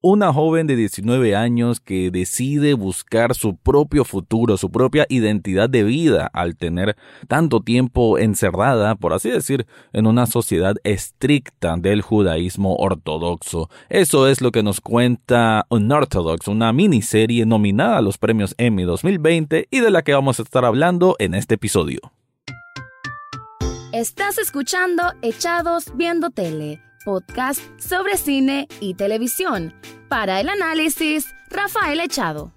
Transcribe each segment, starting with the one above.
Una joven de 19 años que decide buscar su propio futuro, su propia identidad de vida al tener tanto tiempo encerrada, por así decir, en una sociedad estricta del judaísmo ortodoxo. Eso es lo que nos cuenta Unorthodox, una miniserie nominada a los premios Emmy 2020 y de la que vamos a estar hablando en este episodio. Estás escuchando Echados Viendo Tele podcast sobre cine y televisión. Para el análisis, Rafael Echado.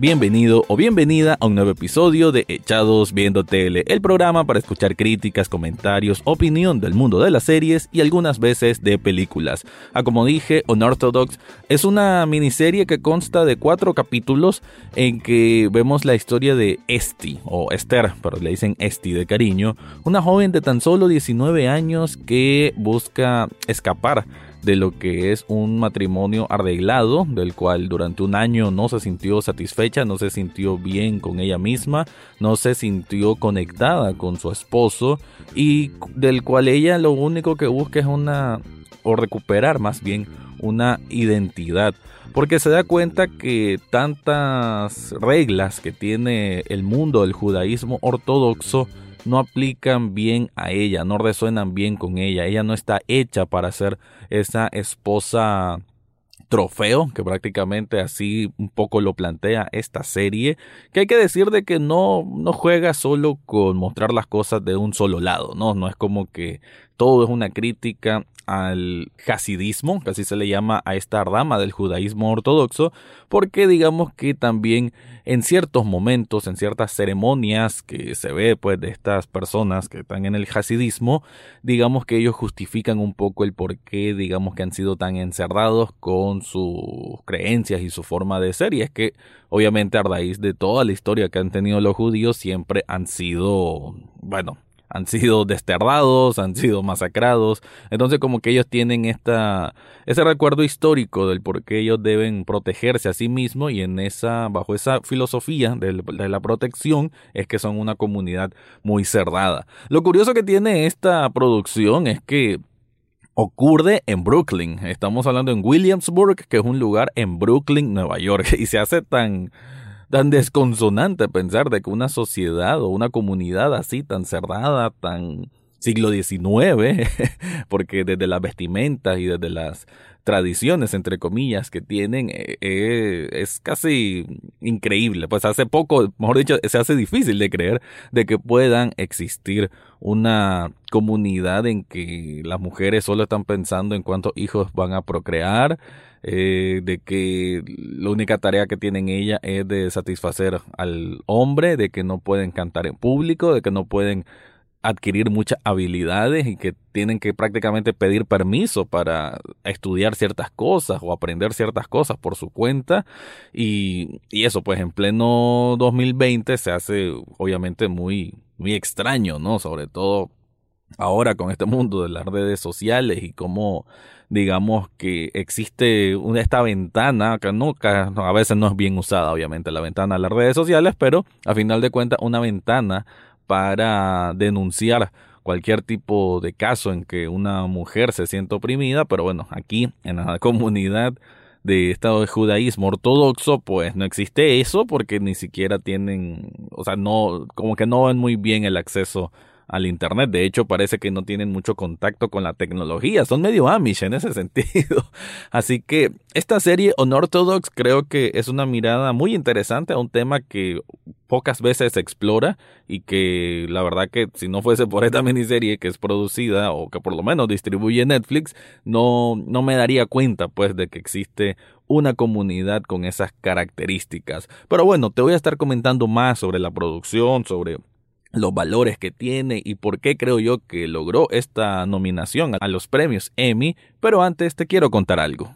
Bienvenido o bienvenida a un nuevo episodio de Echados Viendo Tele, el programa para escuchar críticas, comentarios, opinión del mundo de las series y algunas veces de películas. Ah, como dije, Unorthodox es una miniserie que consta de cuatro capítulos en que vemos la historia de Esti, o Esther, pero le dicen Esti de cariño, una joven de tan solo 19 años que busca escapar de lo que es un matrimonio arreglado, del cual durante un año no se sintió no se sintió bien con ella misma, no se sintió conectada con su esposo y del cual ella lo único que busca es una, o recuperar más bien, una identidad. Porque se da cuenta que tantas reglas que tiene el mundo del judaísmo ortodoxo no aplican bien a ella, no resuenan bien con ella. Ella no está hecha para ser esa esposa trofeo, que prácticamente así un poco lo plantea esta serie, que hay que decir de que no, no juega solo con mostrar las cosas de un solo lado, ¿no? No es como que todo es una crítica al hasidismo, que así se le llama a esta rama del judaísmo ortodoxo, porque digamos que también en ciertos momentos, en ciertas ceremonias que se ve pues de estas personas que están en el hasidismo, digamos que ellos justifican un poco el por qué digamos que han sido tan encerrados con sus creencias y su forma de ser, y es que obviamente a raíz de toda la historia que han tenido los judíos siempre han sido, bueno, han sido desterrados, han sido masacrados. Entonces como que ellos tienen esta, ese recuerdo histórico del por qué ellos deben protegerse a sí mismos y en esa, bajo esa filosofía de, de la protección es que son una comunidad muy cerrada. Lo curioso que tiene esta producción es que ocurre en Brooklyn. Estamos hablando en Williamsburg, que es un lugar en Brooklyn, Nueva York, y se hace tan tan desconsonante pensar de que una sociedad o una comunidad así tan cerrada, tan siglo XIX, porque desde las vestimentas y desde las tradiciones, entre comillas, que tienen, eh, eh, es casi increíble. Pues hace poco, mejor dicho, se hace difícil de creer de que puedan existir una comunidad en que las mujeres solo están pensando en cuántos hijos van a procrear, eh, de que la única tarea que tienen ella es de satisfacer al hombre, de que no pueden cantar en público, de que no pueden adquirir muchas habilidades y que tienen que prácticamente pedir permiso para estudiar ciertas cosas o aprender ciertas cosas por su cuenta y, y eso pues en pleno 2020 se hace obviamente muy muy extraño, ¿no? Sobre todo ahora con este mundo de las redes sociales y cómo digamos que existe esta ventana que nunca a veces no es bien usada obviamente la ventana de las redes sociales pero a final de cuentas una ventana para denunciar cualquier tipo de caso en que una mujer se siente oprimida pero bueno aquí en la comunidad de estado de judaísmo ortodoxo, pues no existe eso porque ni siquiera tienen, o sea, no, como que no ven muy bien el acceso al Internet. De hecho, parece que no tienen mucho contacto con la tecnología. Son medio Amish en ese sentido. Así que esta serie Unorthodox creo que es una mirada muy interesante a un tema que pocas veces se explora y que la verdad que si no fuese por esta miniserie que es producida o que por lo menos distribuye Netflix, no, no me daría cuenta pues de que existe una comunidad con esas características. Pero bueno, te voy a estar comentando más sobre la producción, sobre los valores que tiene y por qué creo yo que logró esta nominación a los premios Emmy, pero antes te quiero contar algo.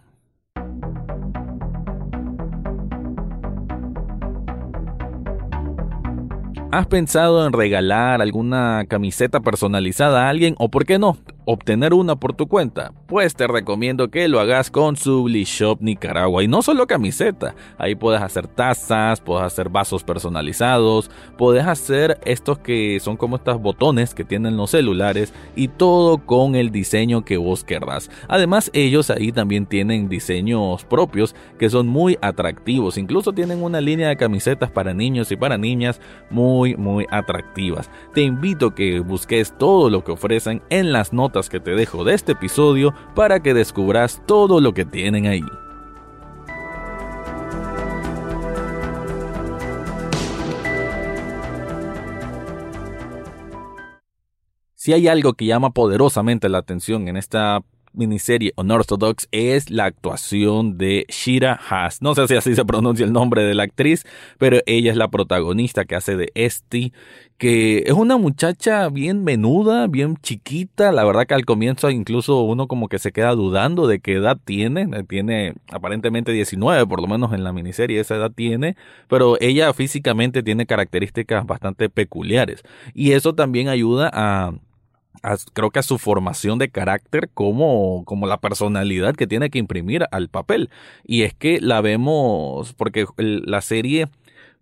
¿Has pensado en regalar alguna camiseta personalizada a alguien o por qué no? Obtener una por tu cuenta? Pues te recomiendo que lo hagas con Sublishop Nicaragua. Y no solo camiseta, ahí puedes hacer tazas, puedes hacer vasos personalizados, puedes hacer estos que son como estos botones que tienen los celulares y todo con el diseño que vos querrás. Además, ellos ahí también tienen diseños propios que son muy atractivos. Incluso tienen una línea de camisetas para niños y para niñas muy, muy atractivas. Te invito a que busques todo lo que ofrecen en las notas que te dejo de este episodio para que descubras todo lo que tienen ahí. Si hay algo que llama poderosamente la atención en esta miniserie Unorthodox es la actuación de Shira Haas. No sé si así se pronuncia el nombre de la actriz, pero ella es la protagonista que hace de Esti, que es una muchacha bien menuda, bien chiquita. La verdad que al comienzo incluso uno como que se queda dudando de qué edad tiene. Tiene aparentemente 19, por lo menos en la miniserie esa edad tiene, pero ella físicamente tiene características bastante peculiares. Y eso también ayuda a creo que a su formación de carácter como, como la personalidad que tiene que imprimir al papel. Y es que la vemos, porque la serie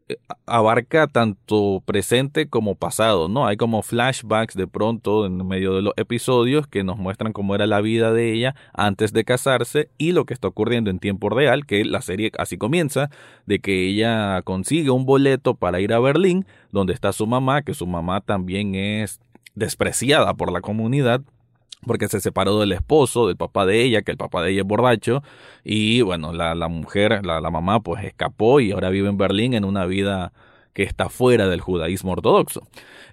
eh, abarca tanto presente como pasado, ¿no? Hay como flashbacks de pronto en medio de los episodios que nos muestran cómo era la vida de ella antes de casarse y lo que está ocurriendo en tiempo real, que la serie así comienza, de que ella consigue un boleto para ir a Berlín, donde está su mamá, que su mamá también es despreciada por la comunidad porque se separó del esposo, del papá de ella, que el papá de ella es borracho, y bueno, la, la mujer, la, la, mamá, pues escapó y ahora vive en Berlín en una vida que está fuera del judaísmo ortodoxo.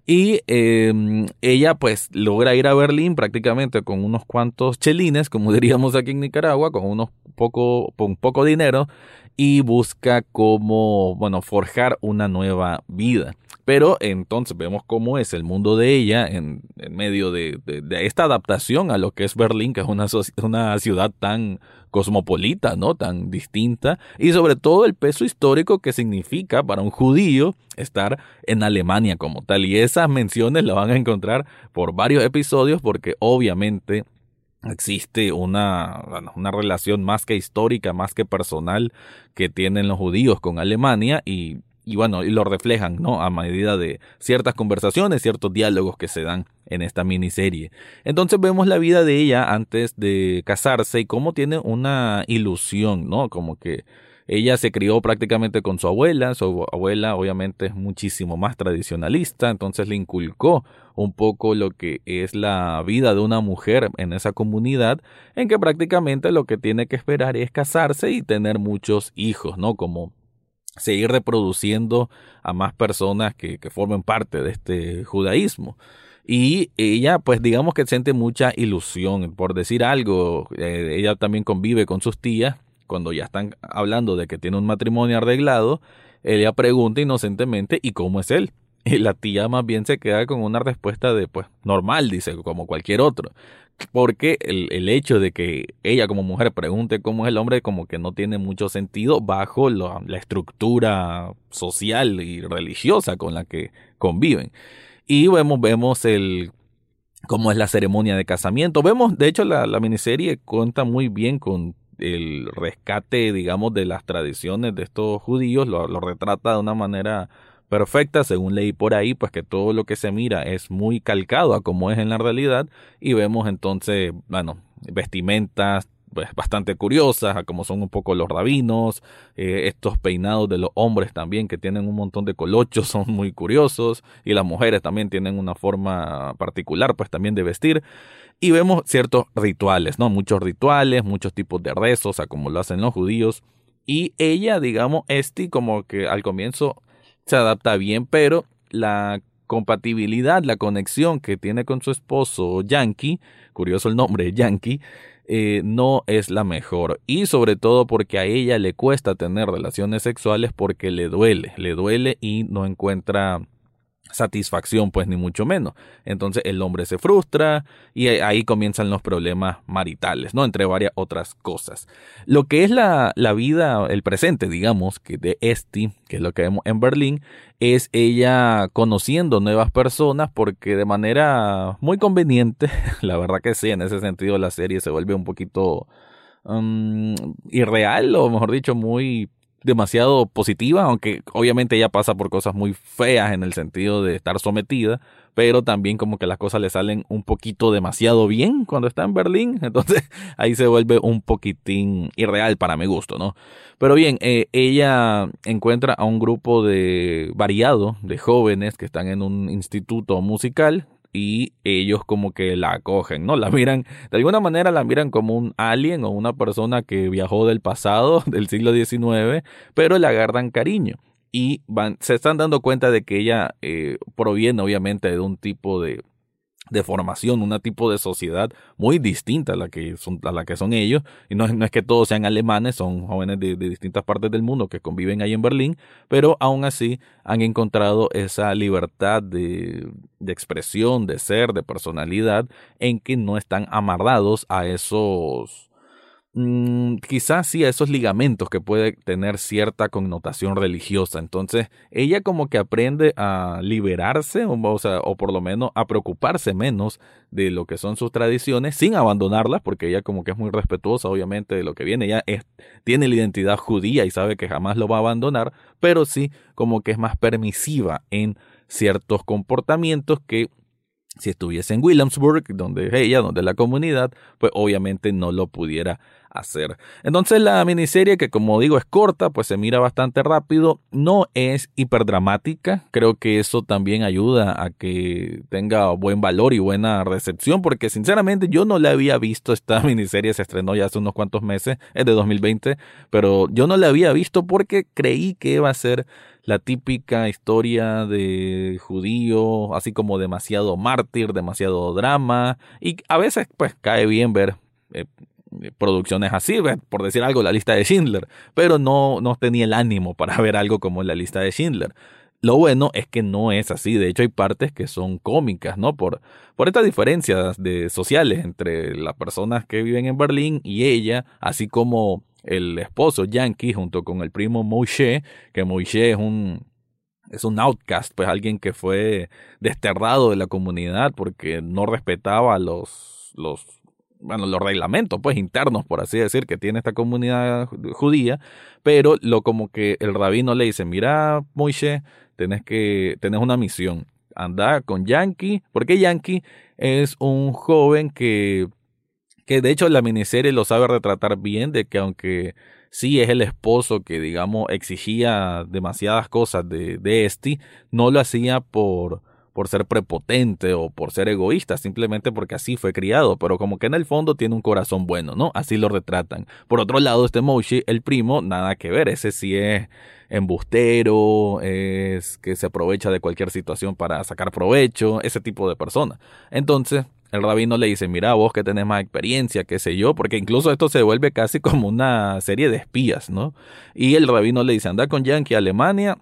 Y em, ella pues logra ir a Berlín prácticamente con unos cuantos chelines, como diríamos aquí en Nicaragua, con unos poco, con poco dinero, y busca cómo, bueno, forjar una nueva vida. Pero entonces vemos cómo es el mundo de ella en, medio de, esta adaptación a lo que es Berlín, que es una, una ciudad tan cosmopolita, ¿no? Tan distinta. Y sobre todo el peso histórico que significa para un judío estar en Alemania como tal. Y esas menciones las van a encontrar por varios episodios porque obviamente existe una, una relación más que histórica, más que personal que tienen los judíos con Alemania y, y bueno, y lo reflejan, ¿no? A medida de ciertas conversaciones, ciertos diálogos que se dan en esta miniserie. Entonces vemos la vida de ella antes de casarse y cómo tiene una ilusión, ¿no? Como que ella se crió prácticamente con su abuela, su abuela obviamente es muchísimo más tradicionalista, entonces le inculcó un poco lo que es la vida de una mujer en esa comunidad, en que prácticamente lo que tiene que esperar es casarse y tener muchos hijos, ¿no? Como seguir reproduciendo a más personas que, que formen parte de este judaísmo. Y ella, pues digamos que siente mucha ilusión, por decir algo, eh, ella también convive con sus tías cuando ya están hablando de que tiene un matrimonio arreglado, ella pregunta inocentemente ¿y cómo es él? Y la tía más bien se queda con una respuesta de pues normal, dice, como cualquier otro. Porque el, el hecho de que ella como mujer pregunte cómo es el hombre como que no tiene mucho sentido bajo la, estructura social y religiosa con la que conviven. Y vemos, vemos el cómo es la ceremonia de casamiento. Vemos, de hecho, la, la miniserie cuenta muy bien con el rescate, digamos, de las tradiciones de estos judíos, lo, retrata de una manera perfecta, según leí por ahí, pues que todo lo que se mira es muy calcado a como es en la realidad y vemos entonces, bueno, vestimentas pues bastante curiosas, a como son un poco los rabinos, eh, estos peinados de los hombres también que tienen un montón de colochos son muy curiosos y las mujeres también tienen una forma particular pues también de vestir y vemos ciertos rituales, ¿no? Muchos rituales, muchos tipos de rezos, a como lo hacen los judíos. Y ella, digamos, este como que al comienzo se adapta bien, pero la compatibilidad, la conexión que tiene con su esposo Yankee, curioso el nombre, Yankee, eh, no es la mejor. Y sobre todo porque a ella le cuesta tener relaciones sexuales porque le duele, le duele y no encuentra satisfacción, pues ni mucho menos. Entonces el hombre se frustra y ahí comienzan los problemas maritales, ¿no? Entre varias otras cosas. Lo que es la, la vida, el presente, digamos, que de Esti, que es lo que vemos en Berlín, es ella conociendo nuevas personas porque de manera muy conveniente, la verdad que sí, en ese sentido la serie se vuelve un poquito um, irreal o mejor dicho muy demasiado positiva, aunque obviamente ella pasa por cosas muy feas en el sentido de estar sometida, pero también como que las cosas le salen un poquito demasiado bien cuando está en Berlín, entonces ahí se vuelve un poquitín irreal para mi gusto, ¿no? Pero bien, eh, ella encuentra a un grupo de variado de jóvenes que están en un instituto musical, y ellos como que la acogen, ¿no? La miran, de alguna manera la miran como un alien o una persona que viajó del pasado, del siglo XIX, pero le agarran cariño. Y van, se están dando cuenta de que ella eh, proviene obviamente de un tipo de, de formación, un tipo de sociedad muy distinta a la que son, a la que son ellos. Y no, no es que todos sean alemanes, son jóvenes de, distintas partes del mundo que conviven ahí en Berlín, pero aún así han encontrado esa libertad de, de expresión, de ser, de personalidad, en que no están amarrados a esos Mm, quizás sí a esos ligamentos que puede tener cierta connotación religiosa. Entonces, ella como que aprende a liberarse, o, por lo menos a preocuparse menos de lo que son sus tradiciones, sin abandonarlas, porque ella como que es muy respetuosa, obviamente, de lo que viene. Ella tiene la identidad judía y sabe que jamás lo va a abandonar, pero sí como que es más permisiva en ciertos comportamientos que si estuviese en Williamsburg, donde ella, donde la comunidad, pues obviamente no lo pudiera hacer. Entonces la miniserie, que como digo es corta, pues se mira bastante rápido, no es hiperdramática, creo que eso también ayuda a que tenga buen valor y buena recepción, porque sinceramente yo no la había visto, esta miniserie se estrenó ya hace unos cuantos meses, es de 2020, pero yo no la había visto porque creí que iba a ser la típica historia de judío, así como demasiado mártir, demasiado drama, y a veces pues cae bien ver eh, producciones así, por decir algo, la lista de Schindler, pero no, no tenía el ánimo para ver algo como la lista de Schindler. Lo bueno es que no es así, de hecho hay partes que son cómicas, ¿no? Por, por estas diferencias de, sociales entre las personas que viven en Berlín y ella, así como el esposo Yankee junto con el primo Moshe, que Moshe es un, es un outcast, pues alguien que fue desterrado de la comunidad porque no respetaba los, los bueno, los reglamentos, pues internos, por así decir, que tiene esta comunidad judía, pero lo como que el rabino le dice, mira, Moishe, tenés que, tenés una misión, anda con Yankee, porque Yankee es un joven que, que de hecho la miniserie lo sabe retratar bien, de que aunque sí es el esposo que, digamos, exigía demasiadas cosas de, de Esti, no lo hacía por, por ser prepotente o por ser egoísta, simplemente porque así fue criado, pero como que en el fondo tiene un corazón bueno, ¿no? Así lo retratan. Por otro lado, este Moshi, el primo, nada que ver, ese sí es embustero, es que se aprovecha de cualquier situación para sacar provecho, ese tipo de persona. Entonces, el rabino le dice, mira vos que tenés más experiencia, qué sé yo, porque incluso esto se vuelve casi como una serie de espías, ¿no? Y el rabino le dice, anda con Yankee a Alemania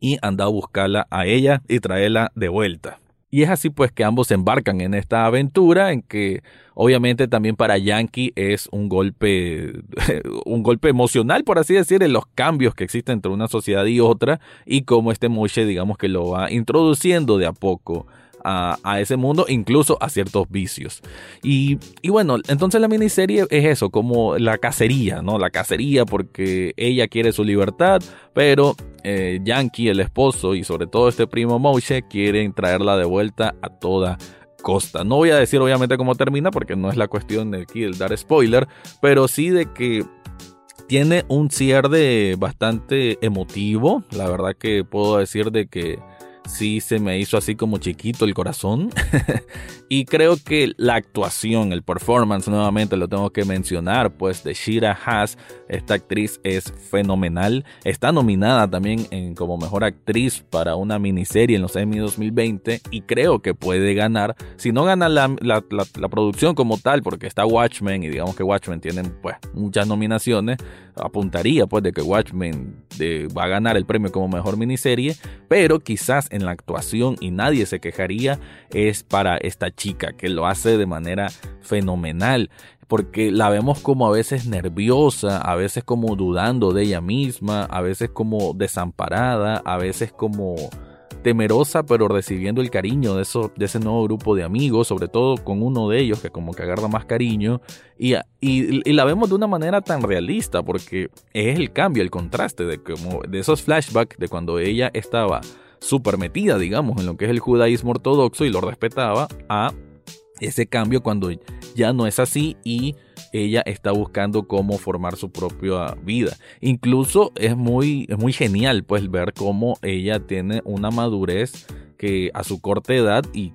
y anda a buscarla a ella y traerla de vuelta. Y es así pues que ambos se embarcan en esta aventura en que obviamente también para Yankee es un golpe un golpe emocional por así decir en los cambios que existen entre una sociedad y otra y cómo este Moshe digamos que lo va introduciendo de a poco a, ese mundo, incluso a ciertos vicios. Y, bueno, entonces la miniserie es eso, como la cacería, ¿no? La cacería porque ella quiere su libertad, pero eh, Yankee, el esposo, y sobre todo este primo Moshe, quieren traerla de vuelta a toda costa. No voy a decir obviamente cómo termina porque no es la cuestión de aquí el dar spoiler, pero sí de que tiene un cierre bastante emotivo. La verdad que puedo decir de que sí se me hizo así como chiquito el corazón. y creo que la actuación, el performance, nuevamente lo tengo que mencionar, pues de Shira Haas, esta actriz es fenomenal. Está nominada también en, como mejor actriz para una miniserie en los Emmy 2020 y creo que puede ganar. Si no gana la, la, producción como tal, porque está Watchmen y digamos que Watchmen tienen pues muchas nominaciones, apuntaría pues de que Watchmen va a ganar el premio como mejor miniserie, pero quizás en la actuación y nadie se quejaría es para esta chica que lo hace de manera fenomenal porque la vemos como a veces nerviosa, a veces como dudando de ella misma, a veces como desamparada, a veces como temerosa pero recibiendo el cariño de, eso, de ese nuevo grupo de amigos, sobre todo con uno de ellos que como que agarra más cariño y, la vemos de una manera tan realista porque es el cambio, el contraste de, como, de esos flashbacks de cuando ella estaba súper metida, digamos, en lo que es el judaísmo ortodoxo y lo respetaba a ese cambio cuando ya no es así y ella está buscando cómo formar su propia vida. Incluso es muy, es muy genial pues ver cómo ella tiene una madurez que a su corta edad y,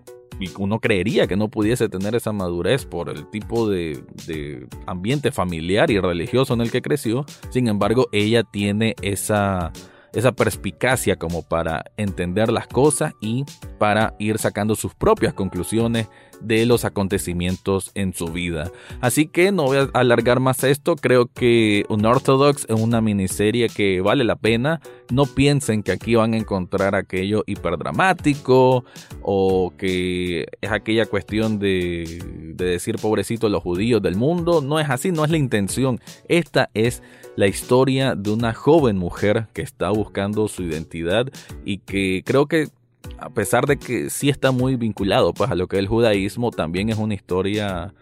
uno creería que no pudiese tener esa madurez por el tipo de, de ambiente familiar y religioso en el que creció. Sin embargo, ella tiene esa esa perspicacia como para entender las cosas y para ir sacando sus propias conclusiones de los acontecimientos en su vida. Así que no voy a alargar más esto, creo que Unorthodox es una miniserie que vale la pena. No piensen que aquí van a encontrar aquello hiperdramático o que es aquella cuestión de, de decir pobrecito los judíos del mundo. No es así, no es la intención. Esta es la historia de una joven mujer que está buscando su identidad y que creo que a pesar de que sí está muy vinculado pues a lo que es el judaísmo, también es una historia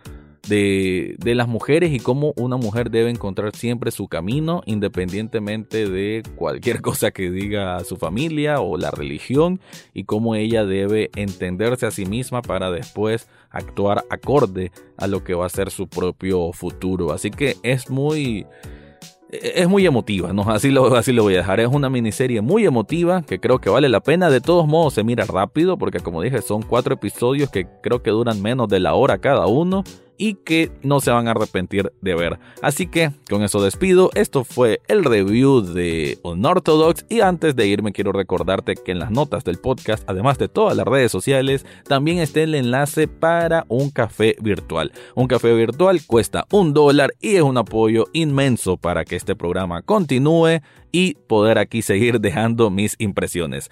de, de, las mujeres y cómo una mujer debe encontrar siempre su camino independientemente de cualquier cosa que diga su familia o la religión y cómo ella debe entenderse a sí misma para después actuar acorde a lo que va a ser su propio futuro. Así que es muy es muy emotiva, ¿no? Así lo, así lo voy a dejar. Es una miniserie muy emotiva que creo que vale la pena. De todos modos, se mira rápido porque, como dije, son cuatro episodios que creo que duran menos de la hora cada uno y que no se van a arrepentir de ver. Así que con eso despido. Esto fue el review de Unorthodox y antes de irme quiero recordarte que en las notas del podcast, además de todas las redes sociales, también está el enlace para un café virtual. Un café virtual cuesta un dólar y es un apoyo inmenso para que este programa continúe y poder aquí seguir dejando mis impresiones.